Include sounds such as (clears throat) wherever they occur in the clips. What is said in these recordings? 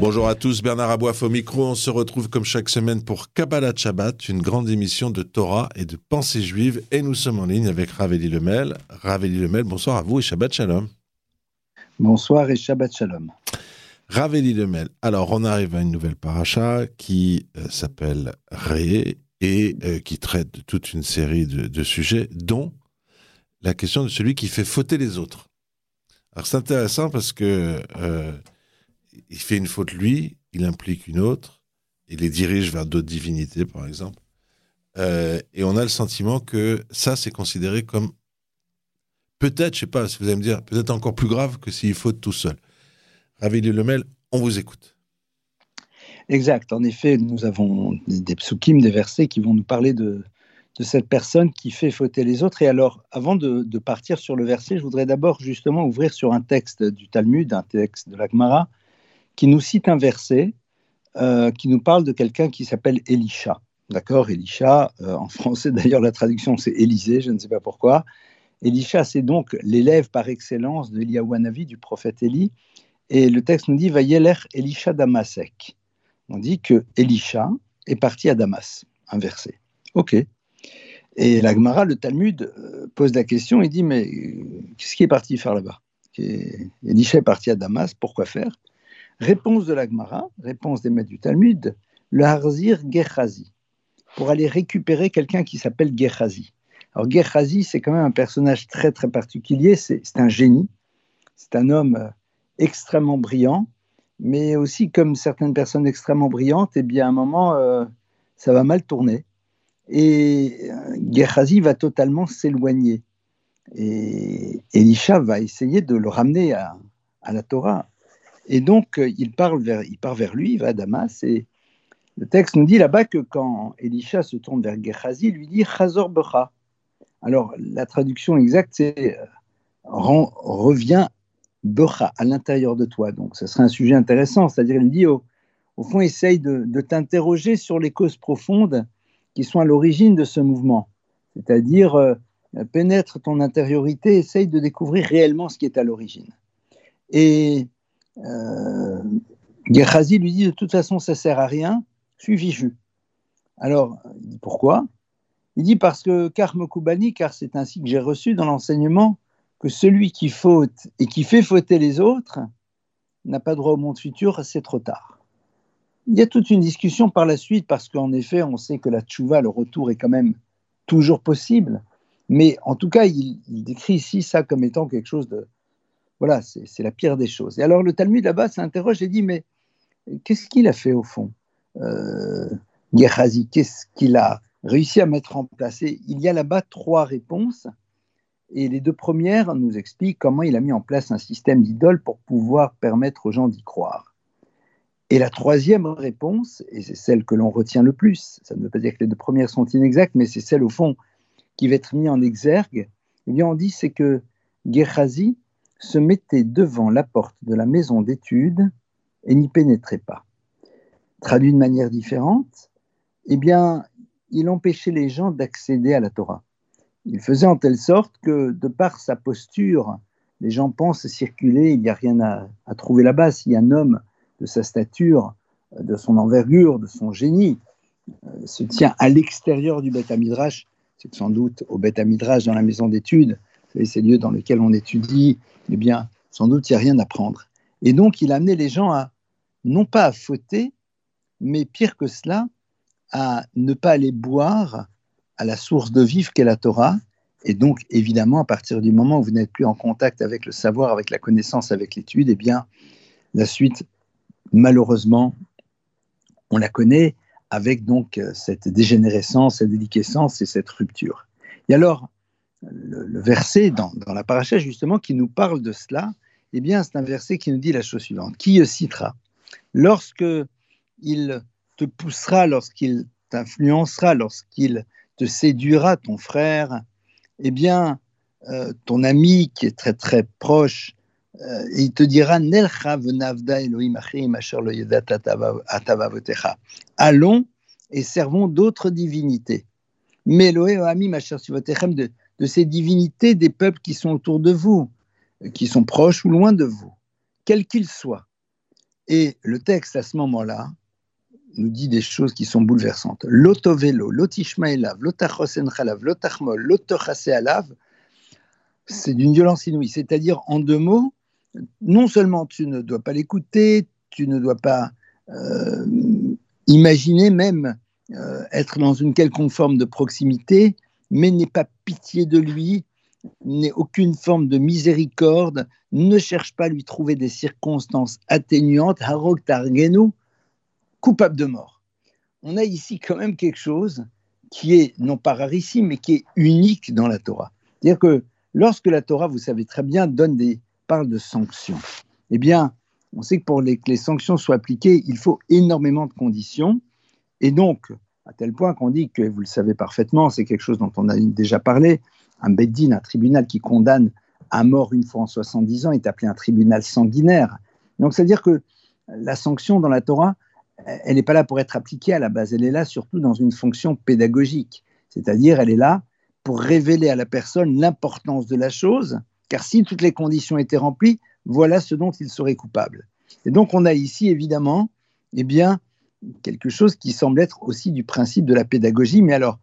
Bonjour à tous, Bernard Aboif au micro. On se retrouve comme chaque semaine pour Kabbalah Shabbat, une grande émission de Torah et de pensée juive. Et nous sommes en ligne avec Raveli Lemel. Raveli Lemel, bonsoir à vous et Shabbat Shalom. Bonsoir et Shabbat Shalom. Raveli Lemel. Alors, on arrive à une nouvelle paracha qui euh, s'appelle Ré et euh, qui traite de toute une série de, de sujets, dont la question de celui qui fait fauter les autres. Alors c'est intéressant parce que euh, il fait une faute lui, il implique une autre, il les dirige vers d'autres divinités par exemple, euh, et on a le sentiment que ça c'est considéré comme peut-être, je sais pas, si vous allez me dire, peut-être encore plus grave que s'il faute tout seul. Ravili Lemel, on vous écoute. Exact. En effet, nous avons des psukim, des versets qui vont nous parler de, de cette personne qui fait fauter les autres. Et alors, avant de, partir sur le verset, je voudrais d'abord justement ouvrir sur un texte du Talmud, un texte de l'Agmara, qui nous cite un verset euh, qui nous parle de quelqu'un qui s'appelle Elisha. D'accord Elisha, euh, en français (laughs) d'ailleurs, la traduction c'est Élisée, je ne sais pas pourquoi. Elisha, c'est donc l'élève par excellence de Eliyahu du prophète Élie. Et le texte nous dit Vayeler Elisha Damasek. On dit que Elisha est parti à Damas. Un verset. Ok. Et la Gemara, le Talmud, euh, pose la question, il dit, mais euh, qu'est-ce qui est parti faire là-bas? Elisha est parti à Damas, pourquoi faire? Réponse de la Gemara, réponse des maîtres du Talmud, le Harzir Gehazi, pour aller récupérer quelqu'un qui s'appelle Gehazi. Alors Gehazi, c'est quand même un personnage très très particulier, c'est un génie, c'est un homme euh, extrêmement brillant, mais aussi comme certaines personnes extrêmement brillantes, et eh bien à un moment, ça va mal tourner et Gehazi va totalement s'éloigner. Et Elisha va essayer de le ramener à, la Torah. Et donc, il, parle vers, il part vers lui, il va à Damas, et le texte nous dit là-bas que quand Elisha se tourne vers Gehazi, il lui dit Chazor Becha. Alors, la traduction exacte, c'est euh, reviens Becha à l'intérieur de toi. Donc, ce serait un sujet intéressant, c'est-à-dire, il lui dit au, fond, essaye de t'interroger sur les causes profondes qui sont à l'origine de ce mouvement. C'est-à-dire, euh, pénètre ton intériorité, essaye de découvrir réellement ce qui est à l'origine. Et euh, Gehazi lui dit, de toute façon, ça sert à rien, suis Ju. Alors, il dit pourquoi? Il dit parce que Karme Koubani, car c'est ainsi que j'ai reçu dans l'enseignement que celui qui faute et qui fait fauter les autres n'a pas droit au monde futur, c'est trop tard. Il y a toute une discussion par la suite parce qu'en effet, on sait que la tchouva, le retour est quand même toujours possible. Mais en tout cas, il, décrit ici ça comme étant quelque chose de. Voilà, c'est la pire des choses. Et alors le Talmud là-bas s'interroge et dit Mais qu'est-ce qu'il a fait au fond? Euh, Gehazi Qu'est-ce qu'il a réussi à mettre en place? Et Il y a là-bas trois réponses. Et les deux premières nous expliquent comment il a mis en place un système d'idoles pour pouvoir permettre aux gens d'y croire. Et la troisième réponse, et c'est celle que l'on retient le plus, ça ne veut pas dire que les deux premières sont inexactes, mais c'est celle au fond qui va être mise en exergue, eh bien on dit c'est que Gehazi se mettait devant la porte de la maison d'études et n'y pénétrait pas. Traduit de manière différente, eh bien, il empêchait les gens d'accéder à la Torah. Il faisait en telle sorte que, de par sa posture, les gens pensent circuler, il n'y a rien à, trouver là-bas. Si un homme de sa stature, de son envergure, de son génie, euh, se tient à l'extérieur du Beth Midrash, c'est sans doute au Beth Midrash, dans la maison d'études, ces lieux dans lesquels on étudie, eh bien, sans doute, il n'y a rien à prendre. Et donc, il a amené les gens à, non pas à fauter, mais pire que cela, à ne pas aller boire à la source de vivre qu'est la Torah. Et donc, évidemment, à partir du moment où vous n'êtes plus en contact avec le savoir, avec la connaissance, avec l'étude, eh bien, la suite malheureusement, on la connaît avec donc euh, cette dégénérescence, cette déliquescence et cette rupture. Et alors, le, verset dans, la paracha justement qui nous parle de cela, eh bien, c'est un verset qui nous dit la chose suivante qui citera? Lorsque il te poussera, lorsqu'il t'influencera, lorsqu'il te séduira, ton frère, eh bien, euh, ton ami qui est très très proche, euh, il te dira Allons et servons d'autres divinités. Mais de, de ces divinités des peuples qui sont autour de vous, qui sont proches ou loin de vous, quels qu'ils soient. Et le texte à ce moment-là nous dit des choses qui sont bouleversantes. L'otovelo, l'otishmaelav, l'otachosen chalav, l'otachmol, l'otochasealav, c'est d'une violence inouïe. C'est-à-dire, en deux mots, non seulement tu ne dois pas l'écouter, tu ne dois pas euh, imaginer même euh, être dans une quelconque forme de proximité, mais n'aie pas pitié de lui, n'ait aucune forme de miséricorde, ne cherche pas à lui trouver des circonstances atténuantes, harok targenu, coupable de mort. On a ici quand même quelque chose qui est non pas rarissime, mais qui est unique dans la Torah. C'est-à-dire que lorsque la Torah, vous savez très bien, donne des, parle de sanctions, eh bien, on sait que pour les, que les sanctions soient appliquées, il faut énormément de conditions. Et donc, à tel point qu'on dit que, vous le savez parfaitement, c'est quelque chose dont on a déjà parlé, un beddin, un tribunal qui condamne à mort une fois en 70 ans, est appelé un tribunal sanguinaire. Donc, c'est-à-dire que la sanction dans la Torah, elle n'est pas là pour être appliquée à la base, elle est là surtout dans une fonction pédagogique. C'est-à-dire, elle est là pour révéler à la personne l'importance de la chose, car si toutes les conditions étaient remplies, voilà ce dont il serait coupable. Et donc, on a ici, évidemment, eh bien, quelque chose qui semble être aussi du principe de la pédagogie, mais alors,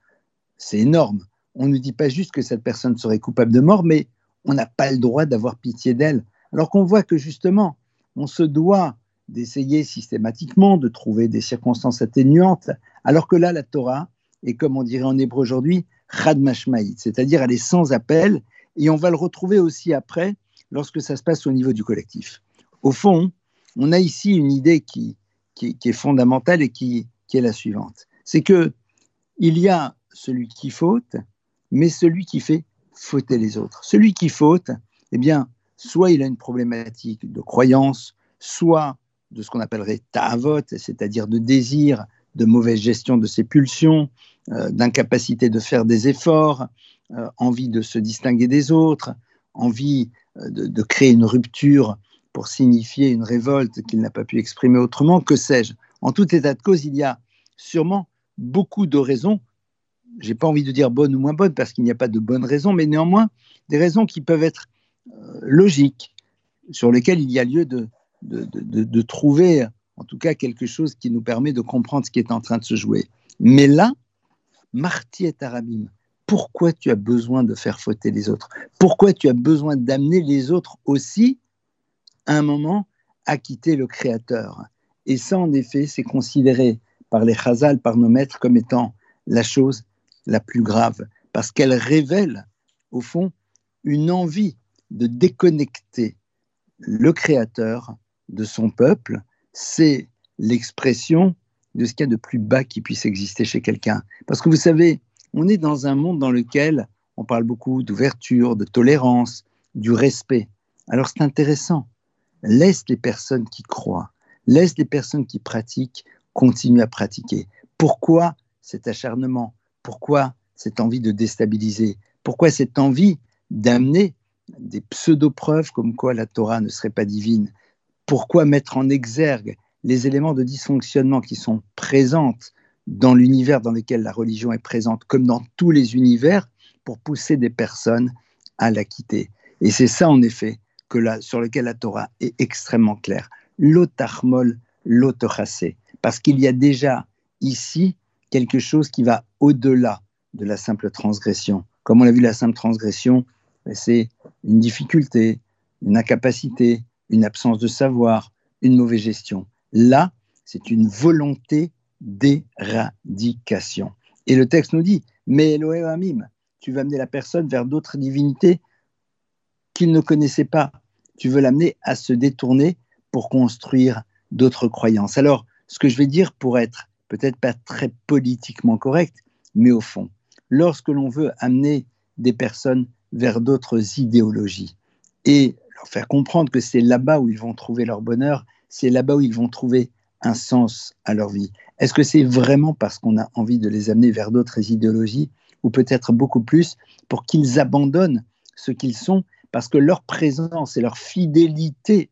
c'est énorme. On ne dit pas juste que cette personne serait coupable de mort, mais on n'a pas le droit d'avoir pitié d'elle. Alors qu'on voit que justement, on se doit d'essayer systématiquement de trouver des circonstances atténuantes, alors que là, la Torah est, comme on dirait en hébreu aujourd'hui, chad c'est-à-dire elle est sans appel, et on va le retrouver aussi après lorsque ça se passe au niveau du collectif. Au fond, on a ici une idée qui, est fondamentale et qui, est la suivante. C'est que il y a celui qui faute, mais celui qui fait fauter les autres. Celui qui faute, eh bien, soit il a une problématique de croyance, soit de ce qu'on appellerait ta'avot, c'est-à-dire de désir, de mauvaise gestion de ses pulsions, euh, d'incapacité de faire des efforts, envie de se distinguer des autres, envie euh, de, créer une rupture pour signifier une révolte qu'il n'a pas pu exprimer autrement, que sais-je. En tout état de cause, il y a sûrement beaucoup de raisons, j'ai pas envie de dire bonnes ou moins bonnes parce qu'il n'y a pas de bonnes raisons, mais néanmoins des raisons qui peuvent être logiques, sur lesquelles il y a lieu de, de, trouver en tout cas quelque chose qui nous permet de comprendre ce qui est en train de se jouer. Mais là, Marty et Arabim, pourquoi tu as besoin de faire fauter les autres? Pourquoi tu as besoin d'amener les autres aussi, à un moment, à quitter le Créateur? Et ça, en effet, c'est considéré par les Chazal, par nos maîtres, comme étant la chose la plus grave, parce qu'elle révèle, au fond, une envie de déconnecter le Créateur de son peuple, c'est l'expression de ce qu'il y a de plus bas qui puisse exister chez quelqu'un. Parce que vous savez, on est dans un monde dans lequel on parle beaucoup d'ouverture, de tolérance, du respect. Alors c'est intéressant. Laisse les personnes qui croient, laisse les personnes qui pratiquent continuer à pratiquer. Pourquoi cet acharnement? Pourquoi cette envie de déstabiliser? Pourquoi cette envie d'amener des pseudo-preuves comme quoi la Torah ne serait pas divine? Pourquoi mettre en exergue les éléments de dysfonctionnement qui sont présents dans l'univers dans lequel la religion est présente, comme dans tous les univers, pour pousser des personnes à la quitter. Et c'est ça, en effet, que sur lequel la Torah est extrêmement claire. L'otachmol, l'otochassé. Parce qu'il y a déjà ici quelque chose qui va au-delà de la simple transgression. Comme on l'a vu, la simple transgression, c'est une difficulté, une incapacité, une absence de savoir, une mauvaise gestion. Là, c'est une volonté d'éradication. Et le texte nous dit, mais Elohim, tu vas amener la personne vers d'autres divinités qu'il ne connaissait pas. Tu veux l'amener à se détourner pour construire d'autres croyances. Alors, ce que je vais dire pour être peut-être pas très politiquement correct, mais au fond, lorsque l'on veut amener des personnes vers d'autres idéologies et leur faire comprendre que c'est là-bas où ils vont trouver leur bonheur, c'est là-bas où ils vont trouver un sens à leur vie. Est-ce que c'est vraiment parce qu'on a envie de les amener vers d'autres idéologies ou peut-être beaucoup plus, pour qu'ils abandonnent ce qu'ils sont, parce que leur présence et leur fidélité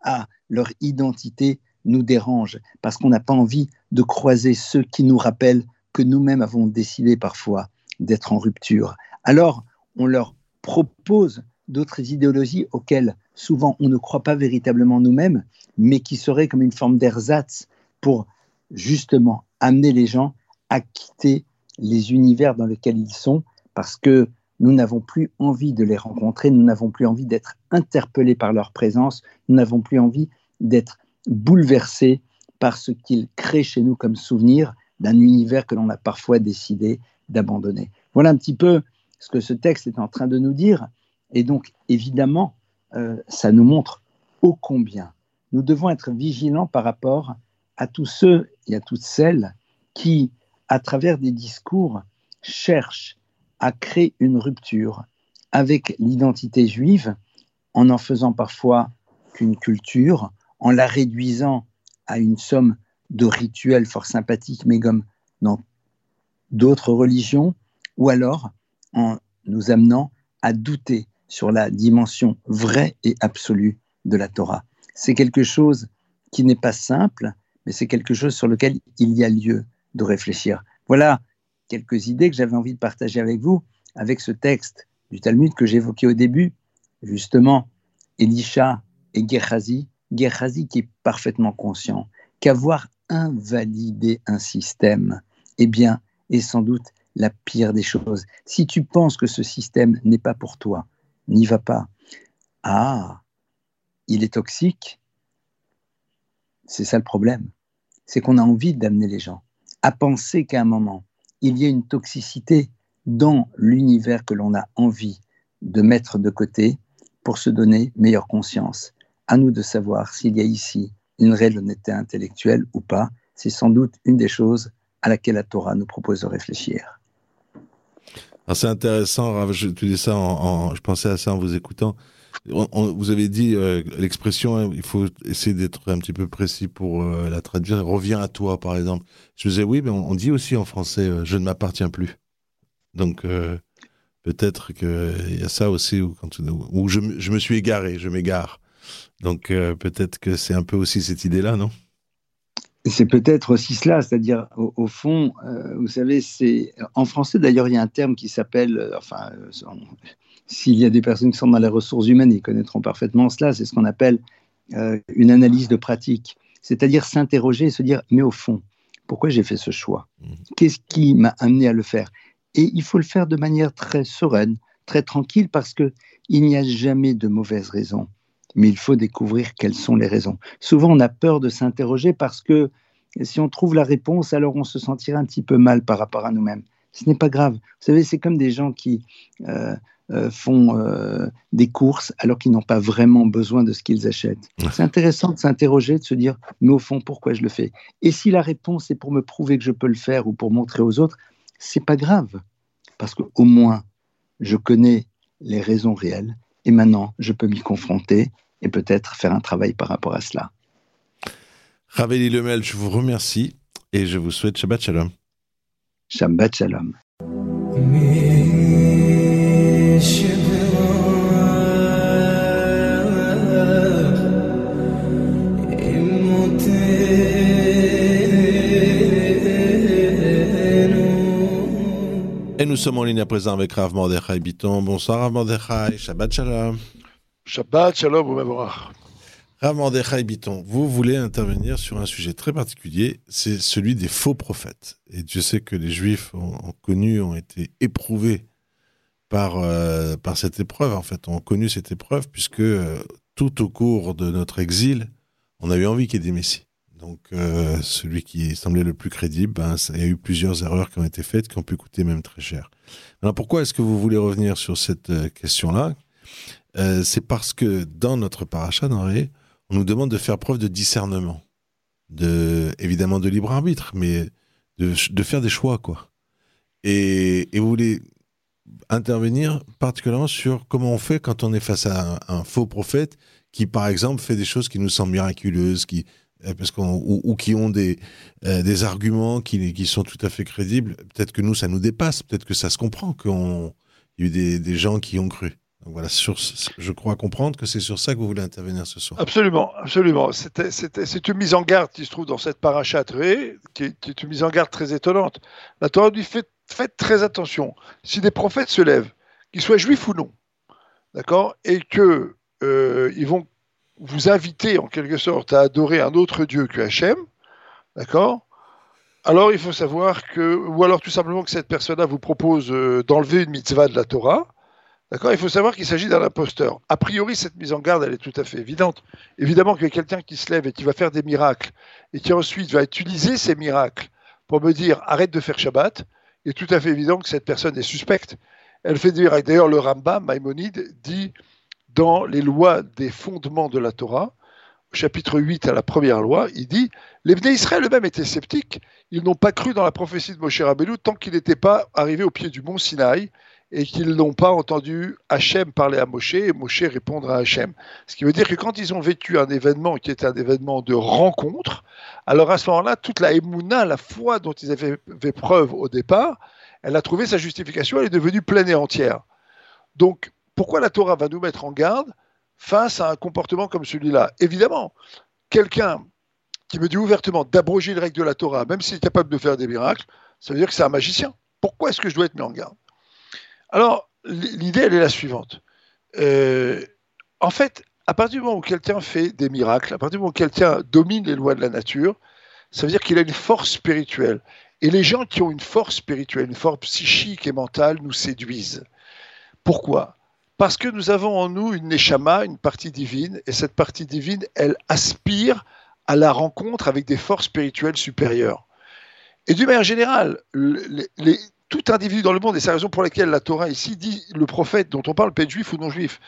à leur identité nous dérange, parce qu'on n'a pas envie de croiser ceux qui nous rappellent que nous-mêmes avons décidé parfois d'être en rupture. Alors, on leur propose d'autres idéologies auxquelles souvent on ne croit pas véritablement nous-mêmes, mais qui seraient comme une forme d'ersatz pour justement amener les gens à quitter les univers dans lesquels ils sont, parce que nous n'avons plus envie de les rencontrer, nous n'avons plus envie d'être interpellés par leur présence, nous n'avons plus envie d'être bouleversés par ce qu'ils créent chez nous comme souvenir d'un univers que l'on a parfois décidé d'abandonner. Voilà un petit peu ce que ce texte est en train de nous dire. Et donc, évidemment, euh, ça nous montre ô combien nous devons être vigilants par rapport à tous ceux et à toutes celles qui, à travers des discours, cherchent à créer une rupture avec l'identité juive en en faisant parfois qu'une culture, en la réduisant à une somme de rituels fort sympathiques, mais comme dans d'autres religions, ou alors en nous amenant à douter sur la dimension vraie et absolue de la Torah. C'est quelque chose qui n'est pas simple, mais c'est quelque chose sur lequel il y a lieu de réfléchir. Voilà quelques idées que j'avais envie de partager avec vous, avec ce texte du Talmud que j'évoquais au début, justement, Elisha et Gehazi, Gehazi qui est parfaitement conscient qu'avoir invalidé un système, eh bien, est sans doute la pire des choses. Si tu penses que ce système n'est pas pour toi, n'y va pas. Ah, il est toxique. C'est ça le problème. C'est qu'on a envie d'amener les gens à penser qu'à un moment, il y a une toxicité dans l'univers que l'on a envie de mettre de côté pour se donner meilleure conscience. À nous de savoir s'il y a ici une réelle honnêteté intellectuelle ou pas. C'est sans doute une des choses à laquelle la Torah nous propose de réfléchir. Ah, c'est intéressant, je, pensais à ça en vous écoutant. Vous avez dit euh, l'expression, hein, il faut essayer d'être un petit peu précis pour euh, la traduire. Reviens à toi, par exemple. Je me disais, oui, mais on, dit aussi en français, euh, je ne m'appartiens plus. Donc, peut-être qu'il y a ça aussi où, quand, je, me suis égaré, je m'égare. Donc, peut-être que c'est un peu aussi cette idée-là, non? C'est peut-être aussi cela, c'est-à-dire au, fond, vous savez, c'est en français d'ailleurs il y a un terme qui s'appelle, enfin, s'il y a des personnes qui sont dans les ressources humaines, ils connaîtront parfaitement cela. C'est ce qu'on appelle une analyse de pratique, c'est-à-dire s'interroger et se dire, mais au fond, pourquoi j'ai fait ce choix? Mmh. Qu'est-ce qui m'a amené à le faire? Et il faut le faire de manière très sereine, très tranquille, parce que il n'y a jamais de mauvaises raisons mais il faut découvrir quelles sont les raisons. Souvent, on a peur de s'interroger parce que si on trouve la réponse, alors on se sentira un petit peu mal par rapport à nous-mêmes. Ce n'est pas grave. Vous savez, c'est comme des gens qui euh, euh, font euh, des courses alors qu'ils n'ont pas vraiment besoin de ce qu'ils achètent. C'est intéressant de s'interroger, de se dire, mais au fond, pourquoi je le fais? Et si la réponse est pour me prouver que je peux le faire ou pour montrer aux autres, c'est pas grave, parce qu'au moins, je connais les raisons réelles et maintenant, je peux m'y confronter et peut-être faire un travail par rapport à cela. Raveli Lemel, je vous remercie et je vous souhaite Shabbat Shalom. Shabbat Shalom. Et nous sommes en ligne à présent avec Rav Mordechai Biton. Bonsoir Rav Mordechai, Shabbat Shalom. Shabbat Shalom, Rav Mordechai Biton, vous voulez intervenir sur un sujet très particulier, c'est celui des faux prophètes. Et Dieu sait que les Juifs ont, connu, ont été éprouvés par, euh, par cette épreuve, en fait, ont connu cette épreuve, puisque euh, tout au cours de notre exil, on a eu envie qu'il y ait des messies. Donc, euh, celui qui semblait le plus crédible, ben, il y a eu plusieurs erreurs qui ont été faites, qui ont pu coûter même très cher. Alors, pourquoi est-ce que vous voulez revenir sur cette euh, question-là? Euh, C'est parce que dans notre paracha, dans on nous demande de faire preuve de discernement, de, évidemment de libre arbitre, mais de, faire des choix, quoi. Et, vous voulez intervenir particulièrement sur comment on fait quand on est face à un, faux prophète qui, par exemple, fait des choses qui nous semblent miraculeuses, qui parce qu'on, ou, qui ont des, euh, des arguments qui, qui sont tout à fait crédibles. Peut-être que nous, ça nous dépasse, peut-être que ça se comprend, qu'il y a eu des, des gens qui ont cru. Voilà, sur, je crois comprendre que c'est sur ça que vous voulez intervenir ce soir. Absolument, absolument. C'est une mise en garde qui se trouve dans cette paracha Ré, qui, est- une mise en garde très étonnante. La Torah dit faites, faites très attention. Si des prophètes se lèvent, qu'ils soient juifs ou non, d'accord, et que euh, ils vont vous inviter en quelque sorte à adorer un autre Dieu que Hachem, d'accord? Alors il faut savoir que, ou alors tout simplement que cette personne-là vous propose euh, d'enlever une mitzvah de la Torah. D'accord? Il faut savoir qu'il s'agit d'un imposteur. A priori, cette mise en garde, elle est tout à fait évidente. Évidemment a quelqu'un qui se lève et qui va faire des miracles et qui ensuite va utiliser ces miracles pour me dire arrête de faire Shabbat. Il est tout à fait évident que cette personne est suspecte. Elle fait des miracles. D'ailleurs, le Rambam, Maïmonide, dit dans les lois des fondements de la Torah, chapitre 8 à la première loi, il dit Les Bnei eux-mêmes étaient sceptiques. Ils n'ont pas cru dans la prophétie de Moshe Rabbeinu tant qu'il n'était pas arrivé au pied du mont Sinaï et qu'ils n'ont pas entendu Hachem parler à Moshe et Moshe répondre à Hachem. Ce qui veut dire que quand ils ont vécu un événement qui était un événement de rencontre, alors à ce moment-là, toute la émouna, la foi dont ils avaient fait preuve au départ, elle a trouvé sa justification, elle est devenue pleine et entière. Donc, pourquoi la Torah va nous mettre en garde face à un comportement comme celui-là? Évidemment, quelqu'un qui me dit ouvertement d'abroger les règles de la Torah, même s'il est capable de faire des miracles, ça veut dire que c'est un magicien. Pourquoi est-ce que je dois être mis en garde? Alors, l'idée, elle est la suivante. Euh, en fait, à partir du moment où quelqu'un fait des miracles, à partir du moment où quelqu'un domine les lois de la nature, ça veut dire qu'il a une force spirituelle. Et les gens qui ont une force spirituelle, une force psychique et mentale, nous séduisent. Pourquoi? Parce que nous avons en nous une neshama, une partie divine, et cette partie divine, elle aspire à la rencontre avec des forces spirituelles supérieures. Et d'une manière générale, tout individu dans le monde, et c'est la raison pour laquelle la Torah ici dit le prophète dont on parle peut être juif ou non juif.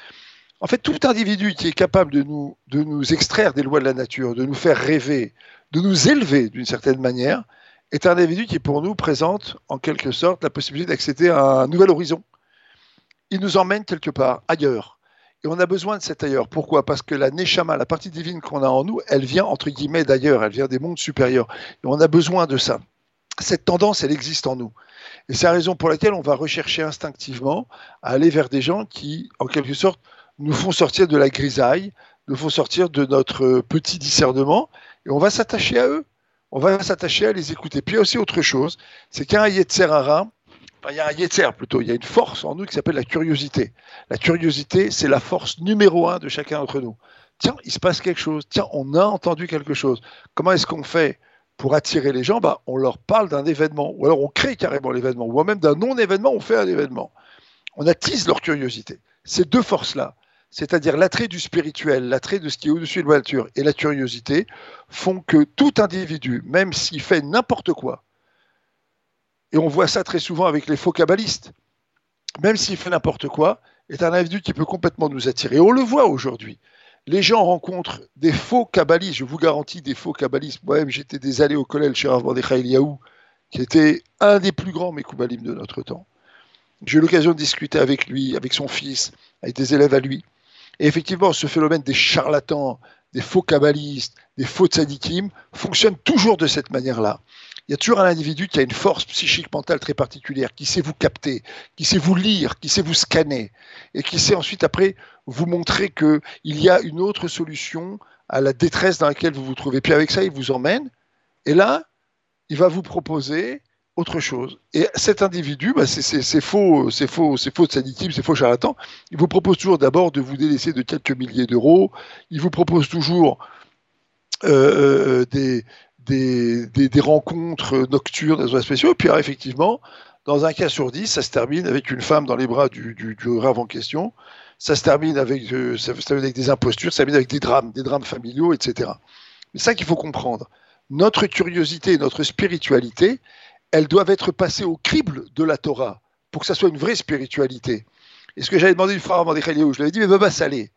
En fait, tout individu qui est capable de nous, de nous extraire des lois de la nature, de nous faire rêver, de nous élever d'une certaine manière, est un individu qui pour nous présente en quelque sorte la possibilité d'accéder à un nouvel horizon. Il nous emmène quelque part, ailleurs. Et on a besoin de cet ailleurs. Pourquoi? Parce que la Neshama, la partie divine qu'on a en nous, elle vient entre guillemets d'ailleurs, elle vient des mondes supérieurs. Et on a besoin de ça. Cette tendance, elle existe en nous. Et c'est la raison pour laquelle on va rechercher instinctivement à aller vers des gens qui, en quelque sorte, nous font sortir de la grisaille, nous font sortir de notre petit discernement, et on va s'attacher à eux. On va s'attacher à les écouter. Puis aussi autre chose, c'est qu'il y il y a un Yetzer plutôt, il y a une force en nous qui s'appelle la curiosité. La curiosité, c'est la force numéro un de chacun d'entre nous. Tiens, il se passe quelque chose. Tiens, on a entendu quelque chose. Comment est-ce qu'on fait pour attirer les gens, bah, on leur parle d'un événement, ou alors on crée carrément l'événement, ou même d'un non-événement, on fait un événement. On attise leur curiosité. Ces deux forces-là, c'est-à-dire l'attrait du spirituel, l'attrait de ce qui est au-dessus de la nature et la curiosité, font que tout individu, même s'il fait n'importe quoi, et on voit ça très souvent avec les faux kabbalistes, même s'il fait n'importe quoi, est un individu qui peut complètement nous attirer. On le voit aujourd'hui les gens rencontrent des faux kabbalistes, je vous garantis des faux kabbalistes. Moi-même, j'étais des allées au collège chez Rav Mordechai Eliaou, qui était un des plus grands Mekoubalim de notre temps. J'ai eu l'occasion de discuter avec lui, avec son fils, avec des élèves à lui. Et effectivement, ce phénomène des charlatans, des faux kabbalistes, des faux tzadikim fonctionne toujours de cette manière-là. Il y a toujours un individu qui a une force psychique mentale très particulière, qui sait vous capter, qui sait vous lire, qui sait vous scanner, et qui sait ensuite après vous montrer qu'il y a une autre solution à la détresse dans laquelle vous vous trouvez. Puis avec ça, il vous emmène, et là, il va vous proposer autre chose. Et cet individu, bah, c'est faux, c'est faux, c'est faux sanitisme, c'est faux charlatan. Il vous propose toujours d'abord de vous délaisser de quelques milliers d'euros. Il vous propose toujours euh, des, des, des, des, rencontres nocturnes des spéciaux. Puis effectivement, dans un cas sur dix, ça se termine avec une femme dans les bras du, du, rave en question. Ça se termine avec, euh, ça termine avec des impostures, ça se termine avec des drames, des drames familiaux, etc. C'est ça qu'il faut comprendre. Notre curiosité, notre spiritualité, elles doivent être passées au crible de la Torah pour que ça soit une vraie spiritualité. Et ce que j'avais demandé une fois à Mordechai je lui avais dit, mais Baba Salé,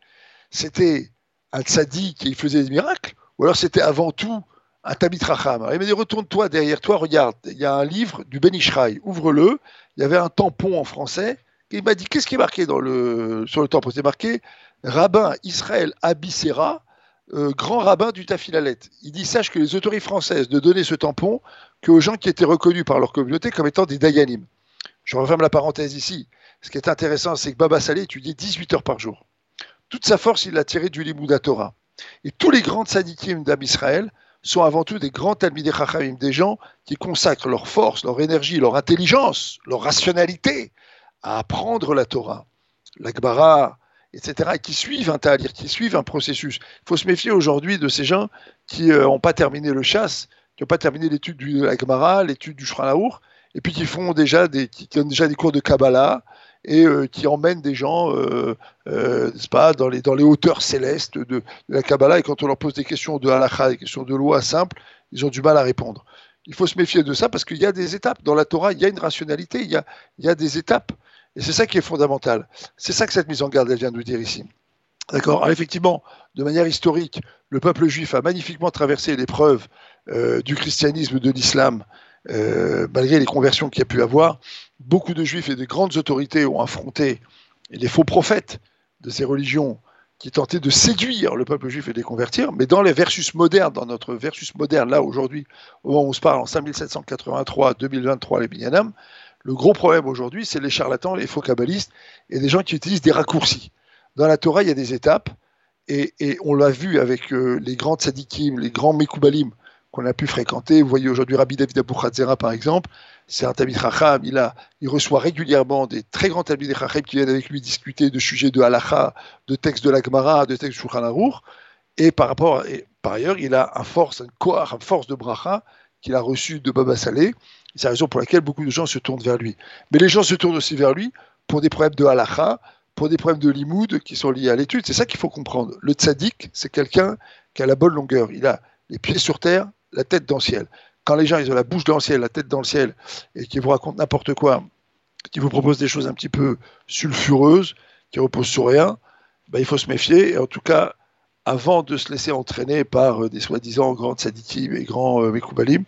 c'était un tzaddik qui faisait des miracles, ou alors c'était avant tout un Tamit Racham. Il m'a dit, retourne-toi derrière toi, regarde, il y a un livre du Ben Ishraï, ouvre-le, il y avait un tampon en français, il m'a dit, qu'est-ce qui est marqué sur le tampon? C'est marqué, rabbin Israël Abissera, euh, grand rabbin du Tafilalet. Il dit Sache que les autorités françaises ne donnaient ce tampon qu'aux gens qui étaient reconnus par leur communauté comme étant des Dayanim. Je referme la parenthèse ici. Ce qui est intéressant, c'est que Baba Saleh étudiait 18 heures par jour. Toute sa force, il l'a tiré du Limouda Torah. Et tous les grands sadikim d'Am Israël sont avant tout des grands Talmidei Chachamim, des gens qui consacrent leur force, leur énergie, leur intelligence, leur rationalité à apprendre la Torah, l'Akbara, etc., et qui suivent un talir, qui suivent un processus. Il faut se méfier aujourd'hui de ces gens qui n'ont pas terminé le chasse, qui n'ont pas terminé l'étude du Agmara, l'étude du Shranaour, et puis qui font déjà des, qui donnent déjà des cours de Kabbalah et euh, qui emmènent des gens, euh, euh, pas, dans les, dans les hauteurs célestes de, la Kabbalah. Et quand on leur pose des questions de halakha, des questions de loi simples, ils ont du mal à répondre. Il faut se méfier de ça parce qu'il y a des étapes. Dans la Torah, il y a une rationalité, il y a, il y a des étapes. Et c'est ça qui est fondamental. C'est ça que cette mise en garde, vient de nous dire ici. D'accord? Effectivement, de manière historique, le peuple juif a magnifiquement traversé l'épreuve euh, du christianisme, de l'islam, euh, malgré les conversions qu'il y a pu avoir. Beaucoup de juifs et de grandes autorités ont affronté les faux prophètes de ces religions qui tentaient de séduire le peuple juif et de les convertir. Mais dans les versus modernes, dans notre versus moderne, là aujourd'hui, au moment où on se parle, en 5783, 2023, les Binyanam, le gros problème aujourd'hui, c'est les charlatans, les faux kabbalistes et des gens qui utilisent des raccourcis. Dans la Torah, il y a des étapes, et, on l'a vu avec euh, les grands tzadikim, les grands mekoubalim qu'on a pu fréquenter. Vous voyez aujourd'hui Rabbi David Abou Khatzera, par exemple, c'est un Talmid Chacham, il, il reçoit régulièrement des très grands Talmid Chacham qui viennent avec lui discuter de sujets de halacha, de textes de la Gemara, de textes de Shulchan et par rapport, et par ailleurs, il a un force, une force de bracha qu'il a reçu de Baba Saleh, c'est la raison pour laquelle beaucoup de gens se tournent vers lui. Mais les gens se tournent aussi vers lui pour des problèmes de halacha, pour des problèmes de limoud qui sont liés à l'étude. C'est ça qu'il faut comprendre. Le tzaddik, c'est quelqu'un qui a la bonne longueur. Il a les pieds sur terre, la tête dans le ciel. Quand les gens ils ont la bouche dans le ciel, la tête dans le ciel, et qui vous racontent n'importe quoi, qui vous proposent des choses un petit peu sulfureuses, qui reposent sur rien, ben, il faut se méfier. Et en tout cas, avant de se laisser entraîner par euh, des soi-disant grands tzadikim et grands euh, mekoubalim,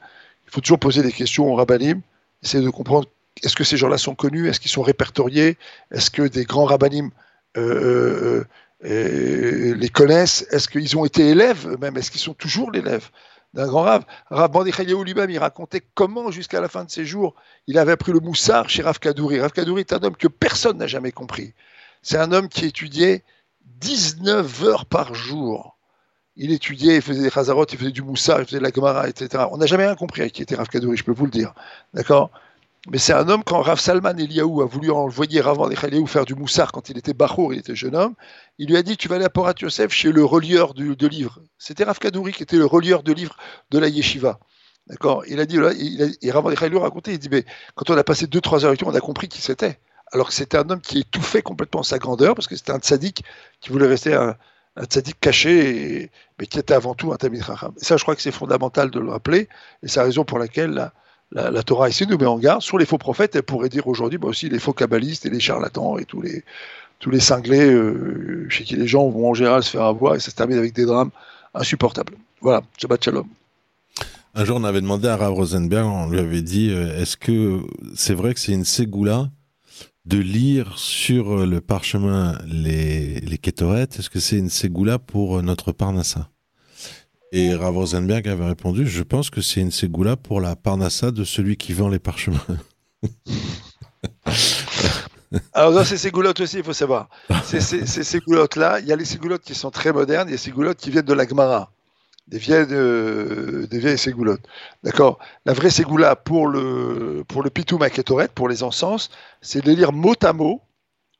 il faut toujours poser des questions aux rabbinim, essayer de comprendre est-ce que ces gens-là sont connus, est-ce qu'ils sont répertoriés, est-ce que des grands rabbinim euh, les connaissent, est-ce qu'ils ont été élèves eux-mêmes, est-ce qu'ils sont toujours l'élève? D'un grand. Rav Bandechayou lui-même, il racontait comment, jusqu'à la fin de ses jours, il avait appris le moussard chez Rav Kadouri. Rav Kadouri est un homme que personne n'a jamais compris. C'est un homme qui étudiait 19 heures par jour il étudiait, il faisait des chazarot, il faisait du moussard, il faisait de la gemara, etc. On n'a jamais rien compris à qui était Rav Kadouri, je peux vous le dire. D'accord? Mais c'est un homme, quand Rav Salman Eliaou a voulu envoyer Rav Eliaou faire du moussard quand il était bachour, il était jeune homme, il lui a dit Tu vas aller à Porat Yosef chez le relieur de, livres. C'était Rav Kadouri qui était le relieur de livres de la yeshiva. D'accord? Il a dit, là, il a, et Rav Eliaou il dit Mais quand on a passé 2-3 heures avec lui, on a compris qui c'était. Alors que c'était un homme qui étouffait complètement sa grandeur, parce que c'était un tzaddik qui voulait rester un tzaddik caché, mais qui était avant tout un Tamid Chacham. Et ça, je crois que c'est fondamental de le rappeler, et c'est la raison pour laquelle la, la, Torah ici nous met en garde sur les faux prophètes, elle pourrait dire aujourd'hui bah aussi les faux kabbalistes et les charlatans et tous les, tous les cinglés euh, chez qui les gens vont en général se faire avoir, et ça se termine avec des drames insupportables. Voilà, Shabbat Shalom. Un jour, on avait demandé à Rav Rosenberg, on lui avait dit, euh, est-ce que c'est vrai que c'est une ségoula de lire sur le parchemin les, les est-ce que c'est une ségoula pour notre parnassa? Et Rav Rosenberg avait répondu, je pense que c'est une ségoula pour la parnassa de celui qui vend les parchemins. (laughs) Alors dans ces ségoulottes aussi, il faut savoir, ces, ces, ségoulottes-là, il y a les ségoulottes qui sont très modernes, il y a les ségoulottes qui viennent de la Gemara des vieilles, euh, ségoulottes. D'accord? La vraie ségoula pour le, pour le pour les encens, c'est de lire mot à mot,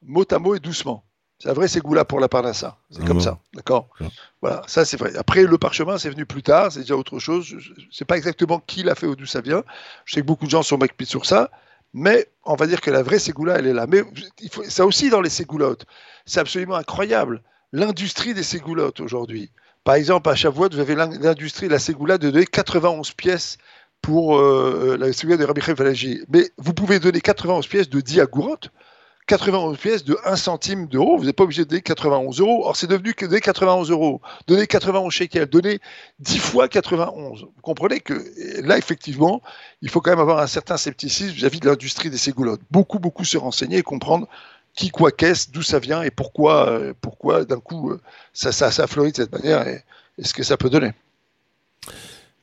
mot à mot et doucement. C'est la vraie ségoula pour la parnassa. C'est Ah comme bon ça. D'accord? Ah. Voilà, ça c'est vrai. Après, le parchemin, c'est venu plus tard, c'est déjà autre chose. Je ne sais pas exactement qui l'a fait ou d'où ça vient. Je sais que beaucoup de gens sont macpis sur ça. Mais on va dire que la vraie ségoula, elle est là. Mais il faut, ça aussi dans les ségoulottes. C'est absolument incroyable. L'industrie des ségoulottes aujourd'hui. Par exemple, à Shavuot, vous avez l'in- l'industrie, la ségoula, de donner 91 pièces pour euh, la ségoula de Rabbi Falaji. Mais vous pouvez donner 91 pièces de 10 agourot, 91 pièces de 1 centime d'euro. Vous n'êtes pas obligé de donner 91 euros. Or, c'est devenu que donner 91 euros. Donner 91 shekels, donner 10 fois 91. Vous comprenez que là, effectivement, il faut quand même avoir un certain scepticisme vis-à-vis de l'industrie des ségoulottes. Beaucoup, beaucoup se renseigner et comprendre qui, quoi, qu'est-ce, d'où ça vient et pourquoi, euh, pourquoi d'un coup, euh, ça, ça, ça fleurit de cette manière. Et et ce que ça peut donner.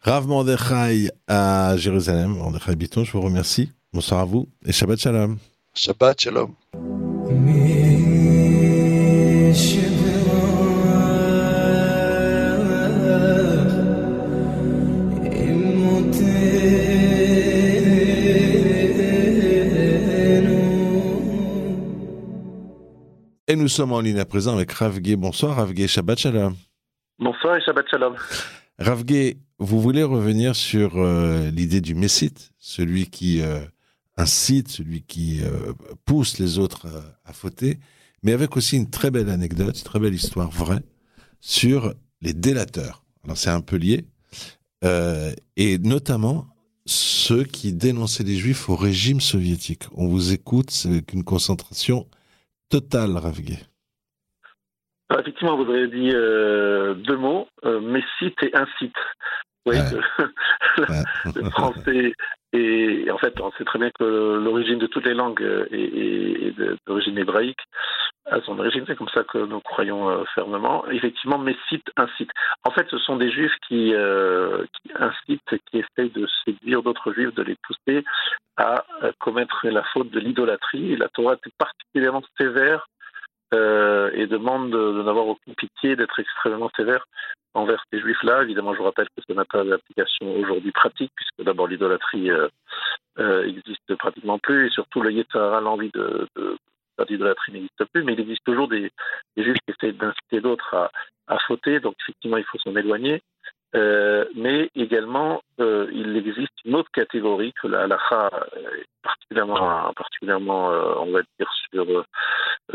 Rav Mordechai à Jérusalem, Mordechai Biton, je vous remercie. Bonsoir à vous et Shabbat Shalom. Shabbat Shalom. Et nous sommes en ligne à présent avec Ravgué. Bonsoir Ravgué, Shabbat Shalom. Bonsoir et Shabbat Shalom. Ravgué, vous voulez revenir sur euh, l'idée du Messite, celui qui euh, incite, celui qui euh, pousse les autres à fauter, mais avec aussi une très belle anecdote, une très belle histoire vraie sur les délateurs. Alors c'est un peu lié, et notamment ceux qui dénonçaient les Juifs au régime soviétique. On vous écoute, c'est une concentration totale, Ravgué. Effectivement, vous avez dit deux mots, Messite et incite. Oui, (laughs) le, français et en fait, on sait très bien que l'origine de toutes les langues est, d'origine hébraïque. À son origine, c'est comme ça que nous croyons euh, fermement. Effectivement, Messite incite. En fait, ce sont des juifs qui, euh, qui incitent, qui essayent de séduire d'autres juifs, de les pousser à euh, commettre la faute de l'idolâtrie. Et la Torah est particulièrement sévère euh, et demande de, de n'avoir aucune pitié, d'être extrêmement sévère envers ces juifs-là. Évidemment, je vous rappelle que ça n'a pas d'application aujourd'hui pratique, puisque d'abord l'idolâtrie euh, euh, existe pratiquement plus, et surtout le Yetzara, l'envie de, de faire d'idolâtrie n'existe plus, mais il existe toujours des, des juifs qui essaient d'inciter d'autres à, à fauter, donc effectivement, il faut s'en éloigner. Euh, mais également, euh, il existe une autre catégorie que la halakha est particulièrement, particulièrement euh, on va dire, sur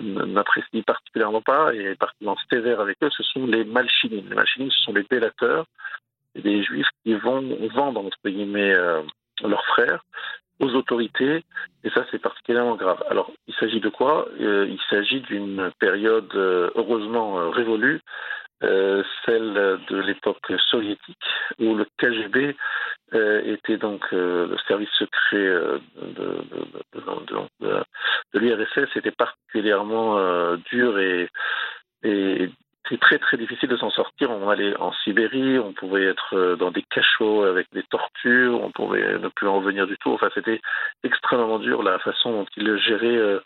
n'apprécie particulièrement pas et particulièrement sévère avec eux, ce sont les malchinim. Les malchinim, ce sont les délateurs, des juifs qui vont vendre, entre guillemets, leurs frères aux autorités, et ça c'est particulièrement grave. Alors, il s'agit de quoi? Il s'agit d'une période heureusement révolue, euh, celle de l'époque soviétique, où le KGB euh, était donc euh, le service secret de, de, de, de l'URSS, était particulièrement dur et, et c'est très très difficile de s'en sortir. On allait en Sibérie, on pouvait être dans des cachots avec des tortures, on pouvait ne plus en revenir du tout. Enfin, c'était extrêmement dur la façon dont ils géraient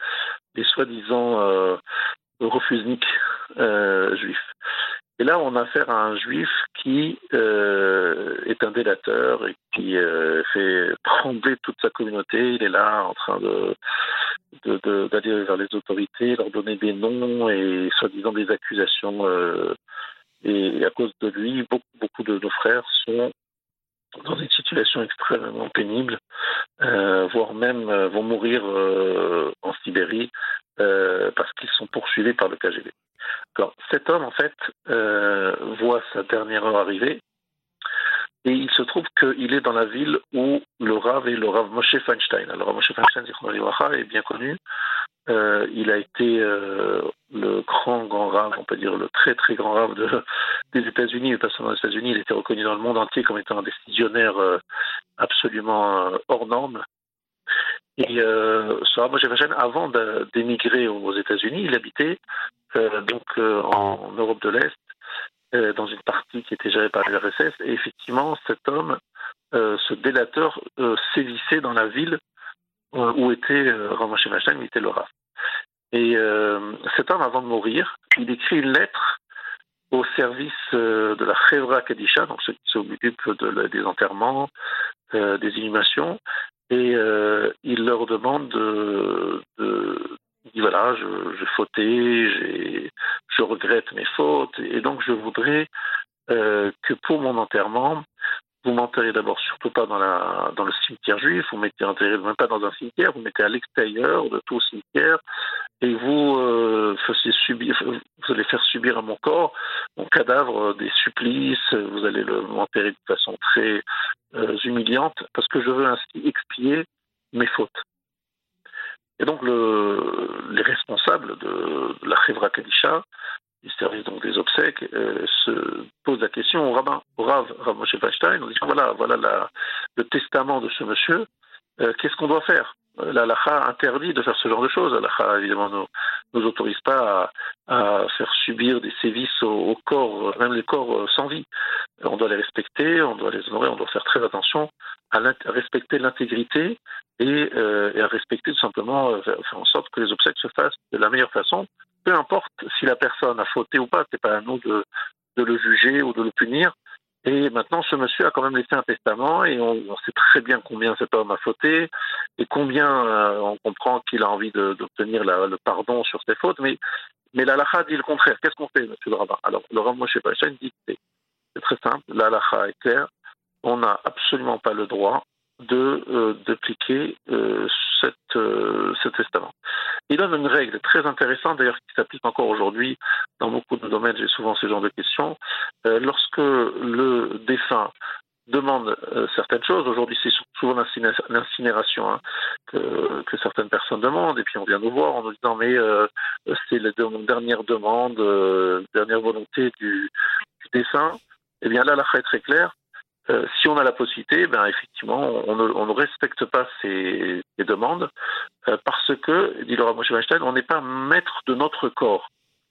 les soi-disant euh, refusniques juifs. Et là, on a affaire à un juif qui euh, est un délateur et qui euh, fait trembler toute sa communauté. Il est là en train de d'aller vers les autorités, leur donner des noms et soi-disant des accusations. Euh, et à cause de lui, beaucoup, de nos frères sont dans une situation extrêmement pénible, voire même vont mourir en Sibérie parce qu'ils sont poursuivis par le KGB. Alors, cet homme, en fait, voit sa dernière heure arriver et il se trouve qu'il est dans la ville où le Rav est le Rav Moshe Feinstein. Alors, Rav Moshe Feinstein, est bien connu. Euh, il a été euh, le grand, grand rave, on peut dire le très, très grand rave de, (laughs) des États-Unis, mais pas seulement des États-Unis. Il était reconnu dans le monde entier comme étant un décisionnaire euh, absolument euh, hors norme. Et euh, Feinstein, avant d'émigrer aux États-Unis, il habitait euh, donc en Europe de l'Est euh, dans une partie qui était gérée par l'URSS. Et effectivement, cet homme, euh, ce délateur, euh, sévissait dans la ville où était Machin, où était le RAF. Et cet homme, avant de mourir, il écrit une lettre au service de la Chevra Kadisha, donc ceux qui s'occupent de, des enterrements, des inhumations, et il leur demande de, de, dit voilà, je fauté, je regrette mes fautes, et donc je voudrais euh, que pour mon enterrement, vous m'enterrez d'abord surtout pas dans, le cimetière juif, vous mettez enterré même pas dans un cimetière, vous mettez à l'extérieur de tout cimetière, et vous, euh, subir, vous allez faire subir à mon corps, mon cadavre, des supplices, vous allez m'enterrer de façon très euh, humiliante, parce que je veux ainsi expier mes fautes. Et donc le, les responsables de, de la Chevra Kadisha, du service donc des obsèques, euh, se posent la question au rabbin, au Rav, Rav Moshe Feinstein, en disant voilà, voilà le testament de ce monsieur, euh, qu'est-ce qu'on doit faire? Euh, La lacha interdit de faire ce genre de choses. La lacha, évidemment, ne nous autorise pas à faire subir des sévices au, corps, même les corps sans vie. On doit les respecter, on doit les honorer, on doit faire très attention à, respecter l'intégrité et, à respecter tout simplement, faire en sorte que les obsèques se fassent de la meilleure façon, peu importe si la personne a fauté ou pas, c'est pas à nous de, de le juger ou de le punir. Et maintenant, ce monsieur a quand même laissé un testament et on, sait très bien combien cet homme a fauté et combien euh, on comprend qu'il a envie d'obtenir le pardon sur ses fautes. Mais, mais l'alaha dit le contraire. Qu'est-ce qu'on fait, monsieur le rabbin Alors, le rabbin Moshe Pacha dit c'est très simple. L'alaha est claire. On n'a absolument pas le droit de euh, d'appliquer euh, cette, euh, ce testament. Il donne une règle très intéressante, d'ailleurs, qui s'applique encore aujourd'hui dans beaucoup de domaines. J'ai souvent ce genre de questions. Lorsque le défunt demande certaines choses. Aujourd'hui, c'est souvent l'incinération hein, que, que, certaines personnes demandent, et puis on vient nous voir en nous disant mais c'est la dernière demande, dernière volonté du, du défunt. Eh bien là, la est très claire. Euh, si on a la possibilité, ben effectivement, on ne, respecte pas ces, demandes euh, parce que, dit Laura Moshe Weinstein, on n'est pas maître de notre corps.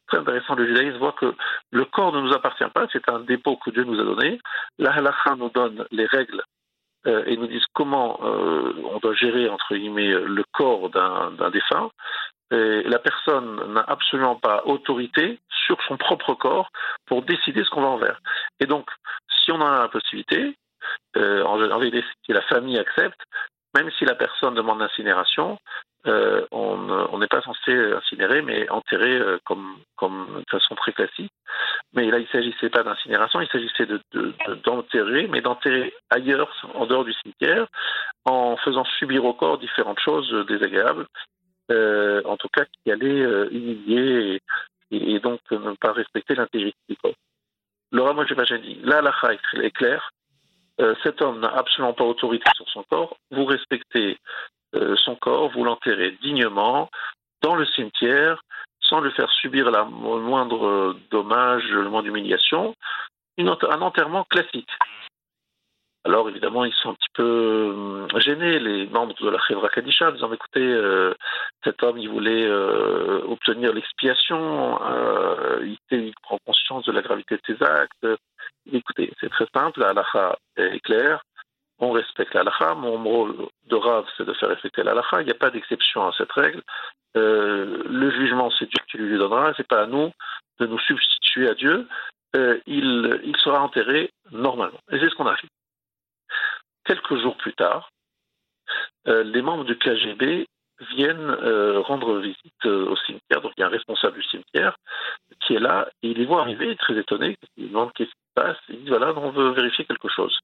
Très intéressant, le judaïsme voit que le corps ne nous appartient pas, c'est un dépôt que Dieu nous a donné. La halakha nous donne les règles euh, et nous dit comment on doit gérer, entre guillemets, le corps d'un défunt. La personne n'a absolument pas autorité sur son propre corps pour décider ce qu'on va en faire. Et donc, on a la possibilité, euh, en, réalité, si la famille accepte, même si la personne demande l'incinération, euh, on n'est pas censé incinérer, mais enterrer euh, comme, comme de façon très classique. Mais là, il ne s'agissait pas d'incinération, il s'agissait d'enterrer, de, mais d'enterrer ailleurs, en dehors du cimetière, en faisant subir au corps différentes choses désagréables, en tout cas qui allaient humilier et, et, donc ne pas respecter l'intégrité du corps. Dit, là, la est claire. Euh, cet homme n'a absolument pas autorité sur son corps. Vous respectez euh, son corps, vous l'enterrez dignement dans le cimetière, sans lui faire subir la, le moindre dommage, le moindre humiliation. un enterrement classique. Alors évidemment, ils sont un petit peu euh, gênés, les membres de la Chevra Kadisha, en disant écoutez, euh, cet homme, il voulait euh, obtenir l'expiation, il, prend conscience de la gravité de ses actes. Écoutez, c'est très simple, l'alaha est claire, on respecte l'alaha. Mon rôle de Rav, c'est de faire respecter l'alaha. Il n'y a pas d'exception à cette règle. le jugement, c'est Dieu qui lui donnera, c'est pas à nous de nous substituer à Dieu. il sera enterré normalement. Et c'est ce qu'on a fait. Quelques jours plus tard, euh, les membres du KGB viennent euh, rendre visite euh, au cimetière. Donc il y a un responsable du cimetière qui est là et il les voit arriver, très étonné. Il demande qu'est-ce qui se passe. Il dit voilà, on veut vérifier quelque chose.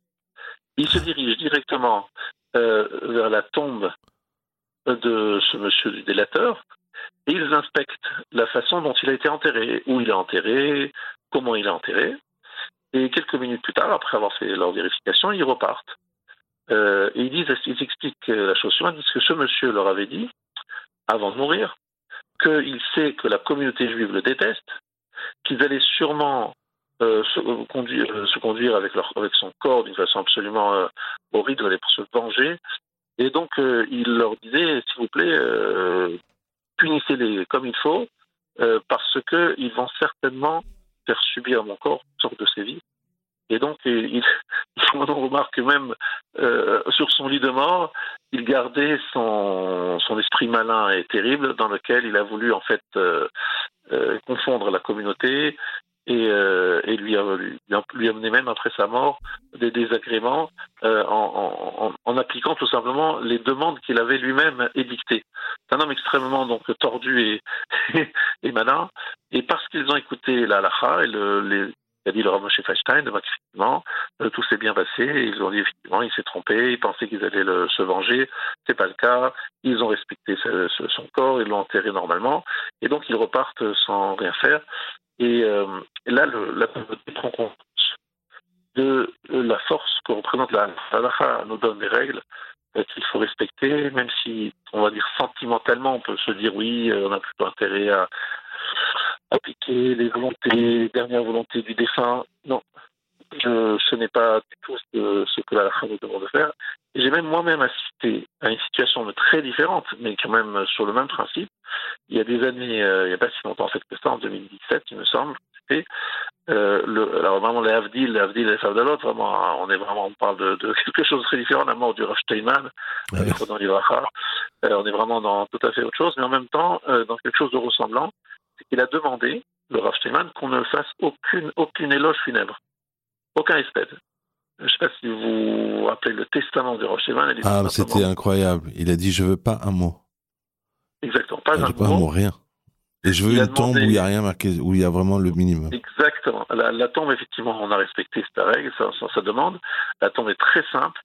Il se dirige directement vers la tombe de ce monsieur du délateur et ils inspectent la façon dont il a été enterré, où il est enterré, comment il est enterré. Et quelques minutes plus tard, après avoir fait leur vérification, ils repartent. Euh, ils disent, ils expliquent la chose suivante, ils disent que ce monsieur leur avait dit, avant de mourir, qu'il sait que la communauté juive le déteste, qu'ils allaient sûrement euh, se, conduire, euh, se, conduire, avec, leur, avec son corps d'une façon absolument euh, horrible, pour se venger. Et donc, euh, il leur disait, s'il vous plaît, punissez-les comme il faut, parce qu'ils vont certainement faire subir à mon corps une sorte de sévices et donc, il, (laughs) on remarque même euh, sur son lit de mort, il gardait son, son, esprit malin et terrible dans lequel il a voulu en fait euh, euh, confondre la communauté et, euh, et lui, lui, amener même après sa mort des désagréments euh, en, en, en, appliquant tout simplement les demandes qu'il avait lui-même édictées. C'est un homme extrêmement donc tordu et, (laughs) et, malin, et parce qu'ils ont écouté la halakha et le, les, il a dit le Moshe Feinstein, effectivement, euh, tout s'est bien passé. Ils ont dit effectivement, il s'est trompé, ils pensaient qu'ils allaient le, se venger. C'est pas le cas. Ils ont respecté son corps, ils l'ont enterré normalement, et donc ils repartent sans rien faire. Et euh, là, la communauté prend compte de la force que représente la halakha, nous donne des règles euh, qu'il faut respecter, même si, on va dire sentimentalement, on peut se dire oui, on a plutôt intérêt à, appliquer les volontés, les dernières volontés du défunt. Non, ce n'est pas du tout ce, que la femme nous demande de faire. J'ai même moi-même assisté à une situation très différente, mais quand même sur le même principe. il y a des années, il n'y a pas si longtemps en fait que ça, en 2017, il me semble, c'était le, alors vraiment les Avdil, les Avdil et les Savdalot, vraiment, on est vraiment, on parle de, de (laughs) quelque chose de très différent, la mort du Rav Steinman, ouais. on est vraiment dans tout à fait autre chose, mais en même temps, dans quelque chose de ressemblant, c'est qu'il a demandé, le Rav Steinman, qu'on ne fasse aucune, aucune éloge funèbre, aucun espèce. Je ne sais pas si vous vous rappelez le testament de Rocheman. Ah, c'était incroyable. Il a dit Je veux pas un mot. Exactement, pas un, pas un mot. rien. Et je veux une tombe où il n'y a rien marqué, où il y a vraiment le minimum. Exactement. La, tombe, effectivement, on a respecté cette règle, sa, sa demande. La tombe est très simple.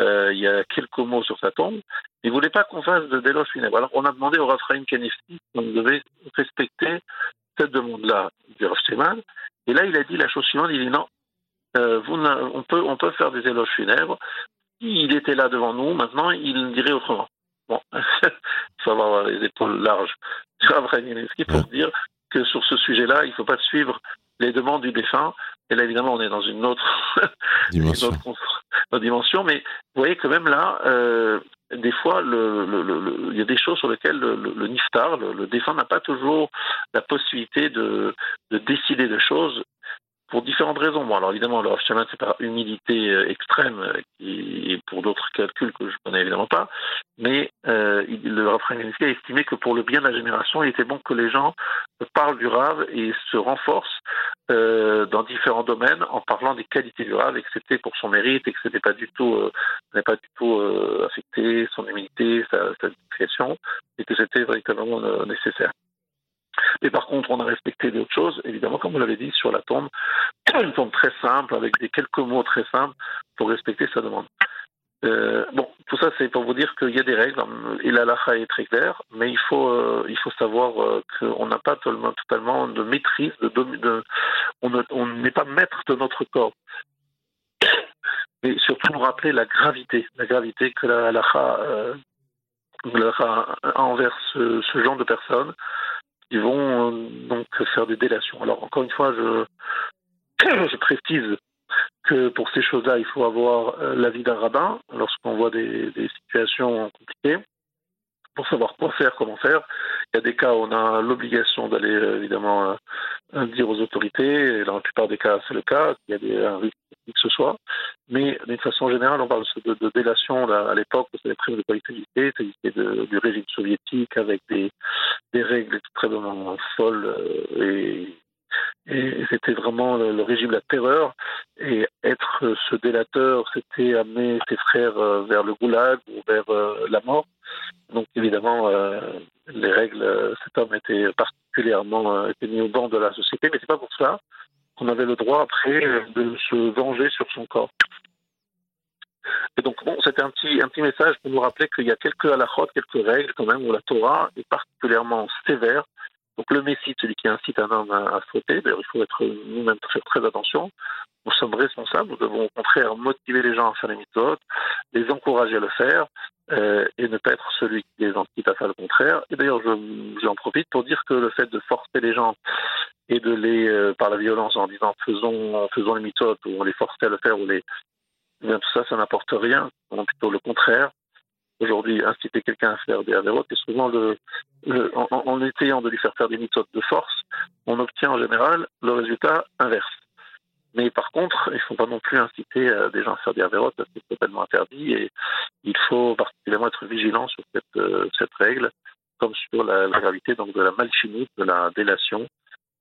Euh, il y a quelques mots sur sa tombe. Il ne voulait pas qu'on fasse de déloge funèbre. Alors, on a demandé au Raphaël Kanifti qu'on devait respecter cette demande-là du Rav Et là, il a dit la chose suivante il dit non, euh, vous, on, peut, on peut faire des éloges funèbres. Il était là devant nous, maintenant il dirait autrement. Bon, il (laughs) faut avoir les épaules larges. Ce pour dire que sur ce sujet-là, il ne faut pas suivre les demandes du défunt. Et là, évidemment, on est dans une autre (laughs) dimension. (laughs) une autre, dimension. Mais vous voyez que même là, euh, des fois, le, le, le, il y a des choses sur lesquelles le, niftar, le, défunt, n'a pas toujours la possibilité de, de décider de choses pour différentes raisons. Bon, alors évidemment, le Hofshaman, c'est par humilité euh, extrême, euh, et pour d'autres calculs que je connais évidemment pas, mais euh, le Rav a estimé que pour le bien de la génération, il était bon que les gens parlent du Rav et se renforcent euh, dans différents domaines en parlant des qualités du Rav et que c'était pour son mérite et que c'était pas du tout, euh, n'avait pas du tout affecté son humilité, sa, sa et que c'était véritablement nécessaire. Mais par contre, on a respecté d'autres choses, évidemment, comme vous l'avez dit, sur la tombe, (clears throat) une tombe très simple, avec des quelques mots très simples pour respecter sa demande. Euh, bon, tout ça, c'est pour vous dire qu'il y a des règles, et la lacha est très claire, mais il faut, euh, il faut savoir euh, qu'on n'a pas totalement, de maîtrise, de, on n'est pas maître de notre corps. Et surtout nous rappeler la gravité, la gravité que la lacha a envers ce, ce genre de personnes ils vont euh, donc faire des délations. Alors encore une fois, (clears throat) je, précise que pour ces choses-là, il faut avoir euh, l'avis d'un rabbin lorsqu'on voit des, situations compliquées pour savoir quoi faire, comment faire. Il y a des cas où on a l'obligation d'aller euh, évidemment dire aux autorités, et dans la plupart des cas c'est le cas, il y a des, un risque que ce soit, mais d'une façon générale on parle de, de délation à l'époque, c'est les primes de collectivité, c'était du régime soviétique avec des, des règles extrêmement folles euh, et, et c'était vraiment le, régime de la terreur. Et être ce délateur, c'était amener ses frères euh, vers le goulag ou vers euh, la mort. Donc évidemment, les règles, cet homme était particulièrement était mis au banc de la société, mais c'est pas pour ça qu'on avait le droit après de se venger sur son corps. Et donc, bon, c'était un petit, un petit message pour nous rappeler qu'il y a quelques halachot, quelques règles quand même où la Torah est particulièrement sévère. Donc, le Messie, celui qui incite un homme à, sauter, d'ailleurs, il faut être nous-mêmes très attention. Nous sommes responsables, nous devons au contraire motiver les gens à faire les méthodes, les encourager à le faire, euh, et ne pas être celui qui les incite à faire le contraire. Et d'ailleurs, j'en profite pour dire que le fait de forcer les gens et de les, euh, par la violence, en disant faisons, faisons les méthodes, ou on les forcer à le faire, ou les, eh tout ça, ça n'apporte rien, plutôt le contraire. Aujourd'hui, inciter quelqu'un à faire des avérotes, et souvent, le, en, essayant de lui faire faire des méthodes de force, on obtient en général le résultat inverse. Mais par contre, il ne faut pas non plus inciter euh, des gens à faire des avérotes, c'est totalement interdit, et il faut particulièrement être vigilant sur cette, euh, règle, comme sur la, gravité donc de la malchimie, de la délation,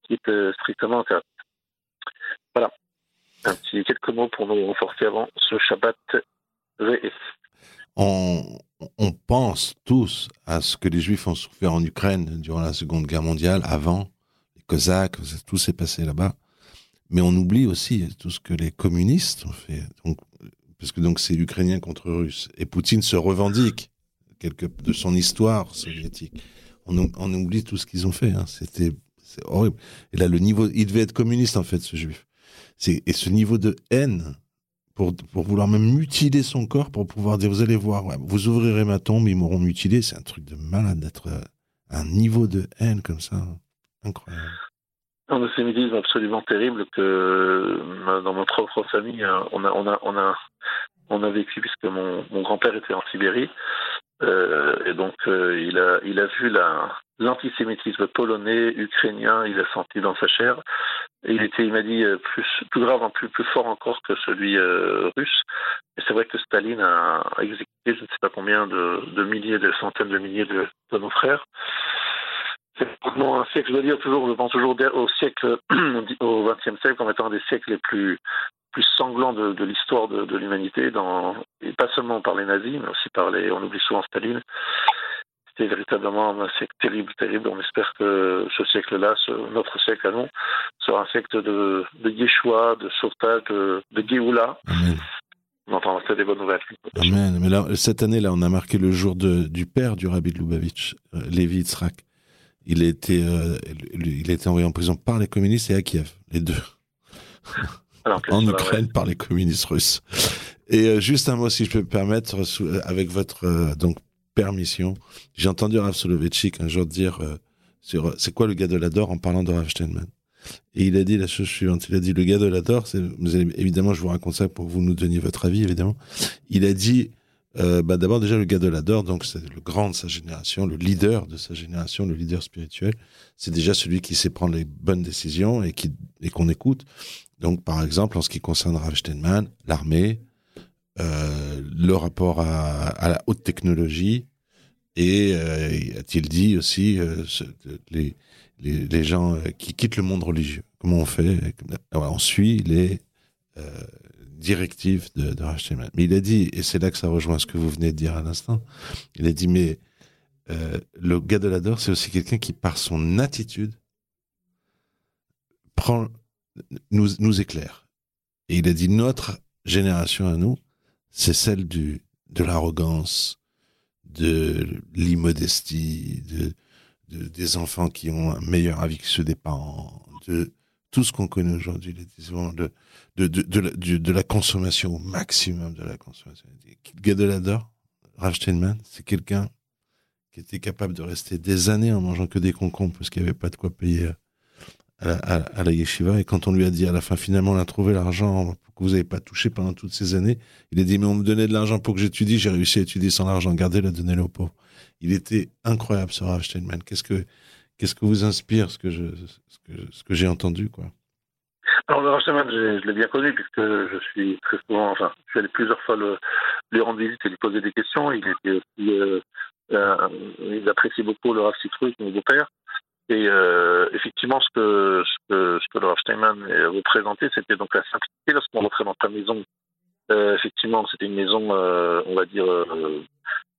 qui est euh, strictement interdite. Voilà un petit quelques mots pour nous renforcer avant ce Shabbat On, on, pense tous à ce que les Juifs ont souffert en Ukraine durant la Seconde Guerre mondiale, avant, les Cosaques, tout s'est passé là-bas. Mais on oublie aussi tout ce que les communistes ont fait. Donc, parce que donc c'est l'Ukrainien contre Russe. Et Poutine se revendique quelque, de son histoire soviétique. On, on oublie tout ce qu'ils ont fait. Hein. C'était horrible. Et là, le niveau, il devait être communiste en fait, ce juif et ce niveau de haine pour, pour vouloir même mutiler son corps pour pouvoir dire vous allez voir, vous ouvrirez ma tombe, ils m'auront mutilé. C'est un truc de malade d'être à un niveau de haine comme ça. Incroyable. Un antisémitisme absolument terrible que euh, dans notre propre famille, hein, on a, on a, on a, on a vécu puisque mon grand-père était en Sibérie. Et donc, il, a, il a vu l'antisémitisme polonais, ukrainien, il a senti dans sa chair. Et il était, il m'a dit, plus, plus grave, plus, plus fort encore que celui russe. Et c'est vrai que Staline a exécuté je ne sais pas combien de, milliers, de centaines de milliers de, nos frères. C'est vraiment un siècle, je veux dire toujours, je pense toujours au siècle, (clears throat) au XXe siècle comme étant un des siècles les plus, plus sanglants de, l'histoire de, l'humanité, et pas seulement par les nazis, mais aussi par les, on oublie souvent Staline. C'était véritablement un siècle terrible, terrible. On espère que ce siècle-là, notre siècle à nous, sera un siècle de, de Yeshua, de sauvetage, de, de Géoula. On entend des bonnes nouvelles. Amen. Mais là, cette année, là, on a marqué le jour de, du père du rabbi de Lubavitch, euh, Lévi Yitzhak. Il a, été, euh, il a été envoyé en prison par les communistes et à Kiev, les deux. (laughs) en Ukraine par les communistes russes. Et euh, juste un mot, si je peux me permettre, avec votre donc permission, j'ai entendu Rav Soloveitchik un jour dire sur c'est quoi le gars de l'adore en parlant de Rav Steinman? Et il a dit la chose suivante. Il a dit, le gars de vous évidemment, je vous raconte ça pour que vous nous donniez votre avis, évidemment. Il a dit, euh, bah, d'abord, déjà, le gars de l'adore, donc c'est le grand de sa génération, le leader de sa génération, le leader spirituel. C'est déjà celui qui sait prendre les bonnes décisions et qui, et qu'on écoute. Donc, par exemple, en ce qui concerne Rav Steinman, l'armée, euh, le rapport à, la haute technologie, et euh, a-t-il dit aussi euh, les, les, gens qui quittent le monde religieux. Comment on fait On suit les directives de, de Mais il a dit, et c'est là que ça rejoint ce que vous venez de dire à l'instant, il a dit, mais le gars de l'adore, c'est aussi quelqu'un qui, par son attitude, prend, nous, nous éclaire. Et il a dit, notre génération à nous, c'est celle du, de l'arrogance, de l'immodestie, de, des enfants qui ont un meilleur avis que ceux des parents, de tout ce qu'on connaît aujourd'hui, de, de, de, de, la consommation au maximum de la consommation. Gadelador, Rav Steinman, c'est quelqu'un qui était capable de rester des années en mangeant que des concombres parce qu'il n'y avait pas de quoi payer à la, yeshiva. Et quand on lui a dit à la fin, finalement, on a trouvé l'argent que vous n'avez pas touché pendant toutes ces années, il a dit, mais on me donnait de l'argent pour que j'étudie, j'ai réussi à étudier sans l'argent, gardez-le, donnez-le aux pauvres. Il était incroyable, ce Rav Steinman. Qu'est-ce que, qu'est-ce que vous inspire, ce que, je, ce que, j'ai entendu, quoi? Alors, le Rav Steinman, je, l'ai bien connu puisque je suis très souvent, enfin, je suis allé plusieurs fois lui rendre visite et lui poser des questions. Il était euh, euh, il appréciait beaucoup le Rav Citrus, mon beau-père. Et euh, effectivement, ce que, ce que, ce que Rav Steinman représentait, c'était donc la simplicité. Lorsqu'on rentrait dans ta maison, euh, effectivement, c'était une maison, euh, on va dire, euh,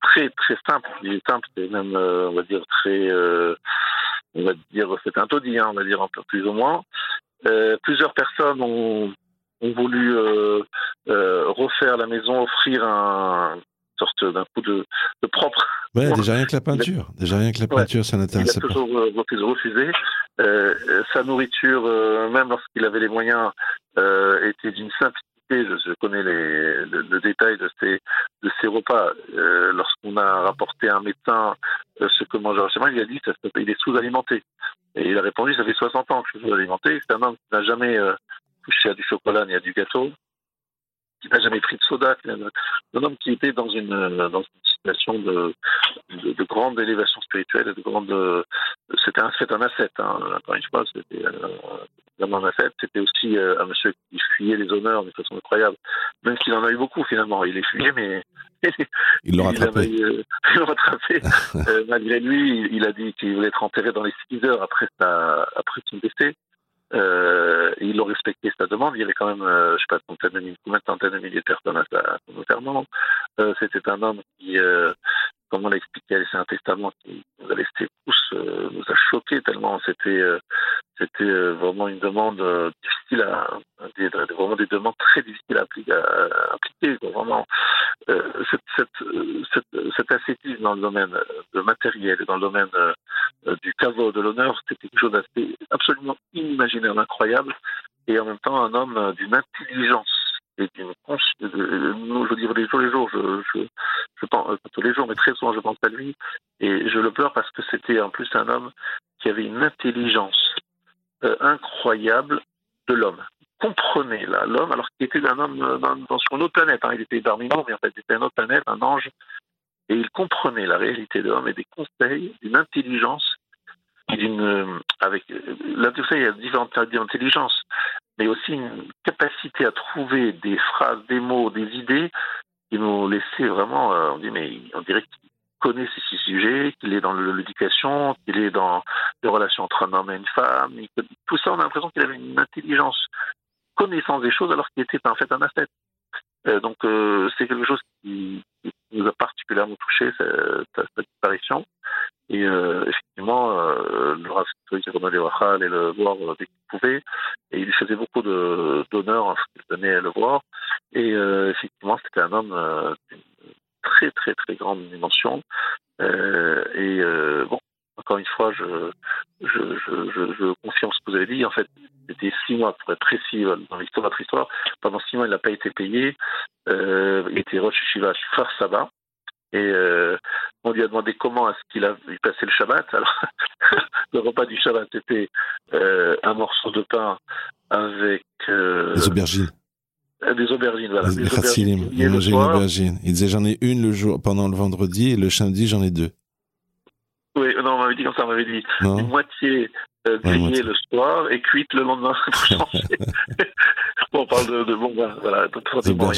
très très simple. Il est simple, c'est même, on va dire, très, on va dire, c'est un taudis, hein, on va dire, un peu plus ou moins. plusieurs personnes ont, ont voulu refaire la maison, offrir un d'un coup de, de, propre. Ouais, déjà rien que la peinture. Déjà rien que la peinture, ça n'intéresse pas. Il a toujours refusé. Euh, sa nourriture, même lorsqu'il avait les moyens, euh, était d'une simplicité je, connais les, le, détail de ces, de ces repas. Euh, lorsqu'on a rapporté à un médecin euh, ce que mange moi, il a dit qu'il est sous-alimenté. Et il a répondu ça fait 60 ans que je suis sous-alimenté. C'est un homme qui n'a jamais euh, touché à du chocolat ni à du gâteau, qui n'a jamais pris de soda. un homme qui était dans une, dans une situation de, de, grande élévation spirituelle et de grande. C'était un, un ascète, hein, encore une fois, c'était vraiment un ascète. C'était aussi euh, un monsieur qui fuyait les honneurs de façon incroyable, même s'il en a eu beaucoup finalement. Il les fuyait, mais. il l'a (laughs) rattrapé. il l'a rattrapé. (laughs) Euh, malgré lui, il a dit qu'il voulait être enterré dans les 6 heures après, sa, après son décès. Euh, il a respecté sa demande. Il y avait quand même, euh, je sais pas, centaine de milliers, une centaine de milliers de personnes à, son enterrement. Euh, C'était un homme qui, euh, comme on l'a expliqué, laissé un testament qui nous a laissé tous, euh, nous a choqués tellement c'était, c'était vraiment une demande difficile à, des, vraiment des demandes très difficiles à, appliquer. Appliquer Vraiment, cette, cette, cette, cet ascétisme dans le domaine de matériel dans le domaine du caveau de l'honneur, c'était quelque chose d'assez absolument inimaginaire, incroyable, et en même temps un homme d'une intelligence et d'une. Je veux dire, les les jours, je, je, je pense, pas tous les jours, mais très souvent, je pense à lui, et je le pleure parce que c'était en plus un homme qui avait une intelligence euh, incroyable de l'homme. Comprenez là l'homme, alors qu'il était un homme dans, dans, une autre planète. Hein. Il était parmi nous, mais en fait, il était une autre planète, un ange et il comprenait la réalité de l'homme et des conseils, d'une intelligence d'une avec là il y a différentes types d'intelligence, mais aussi une capacité à trouver des phrases, des mots, des idées qui nous laissaient vraiment, on dit mais on dirait qu'il connaît ces sujets, qu'il est dans l'éducation, qu'il est dans les relations entre un homme et une femme, tout ça on a l'impression qu'il avait une intelligence, connaissance des choses alors qu'il était en fait un ascète. Euh, donc euh, c'est quelque chose qui, nous a particulièrement touché cette, cette disparition. Et euh, effectivement, euh, le Rav allait le voir dès qu'il pouvait, et il faisait beaucoup d'honneur en ce qu'il venait le voir. Et euh, effectivement, c'était un homme très très très grande dimension. et bon, encore une fois, je, je, je, je, confirme ce que vous avez dit. En fait, c'était six mois, pour être précis dans l'histoire notre histoire. Pendant six mois, il n'a pas été payé. Euh, il était Rosh Shiva Far Sabah. Et euh, on lui a demandé comment est-ce qu'il a passé le Shabbat. Alors, (laughs) le repas du Shabbat était euh, un morceau de pain avec... Euh, des aubergines. Des aubergines, voilà. Des, des aubergines. Il mangeait une aubergine. Il disait j'en ai une le jour pendant le vendredi et le samedi j'en ai deux. Oui, non, on m'avait dit comme ça, on m'avait dit une moitié euh, grillée le soir et cuite le lendemain (laughs) (laughs) bon, on parle de, de bon, ben, voilà,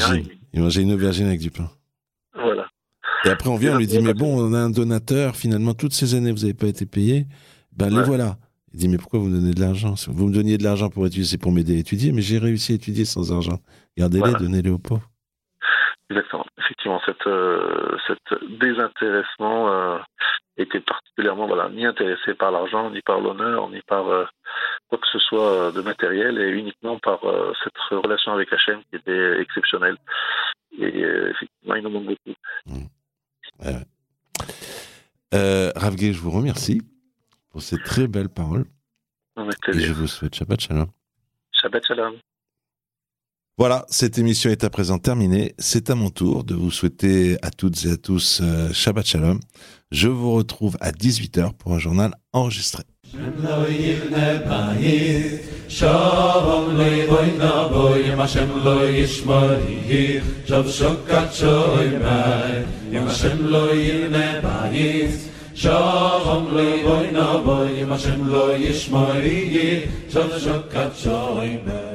rien. Il mangeait une aubergine avec du pain. Voilà. Et après, on vient, on lui dit, mais bon, on a un donateur, finalement, toutes ces années, vous n'avez pas été payé, ben les voilà. Il dit, mais pourquoi vous me donnez de l'argent? Vous me donniez de l'argent pour étudier, c'est pour m'aider à étudier, mais j'ai réussi à étudier sans argent. Gardez-les, donnez-les aux pauvres. Exactement. Effectivement, cette, euh, cette désintéressement euh, était particulièrement voilà, ni intéressé par l'argent, ni par l'honneur, ni par euh, quoi que ce soit de matériel, et uniquement par cette relation avec Hachem qui était exceptionnelle. Et effectivement, il nous manque beaucoup. Mmh. je vous remercie pour ces très belles paroles. Et je vous souhaite Shabbat Shalom. Shabbat Shalom. Voilà, cette émission est à présent terminée. C'est à mon tour de vous souhaiter à toutes et à tous euh, Shabbat Shalom. Je vous retrouve à 18h pour un journal enregistré. Shalom loy boy na boy, Hashem lo yishmariyi, Shalom shokat shoymer.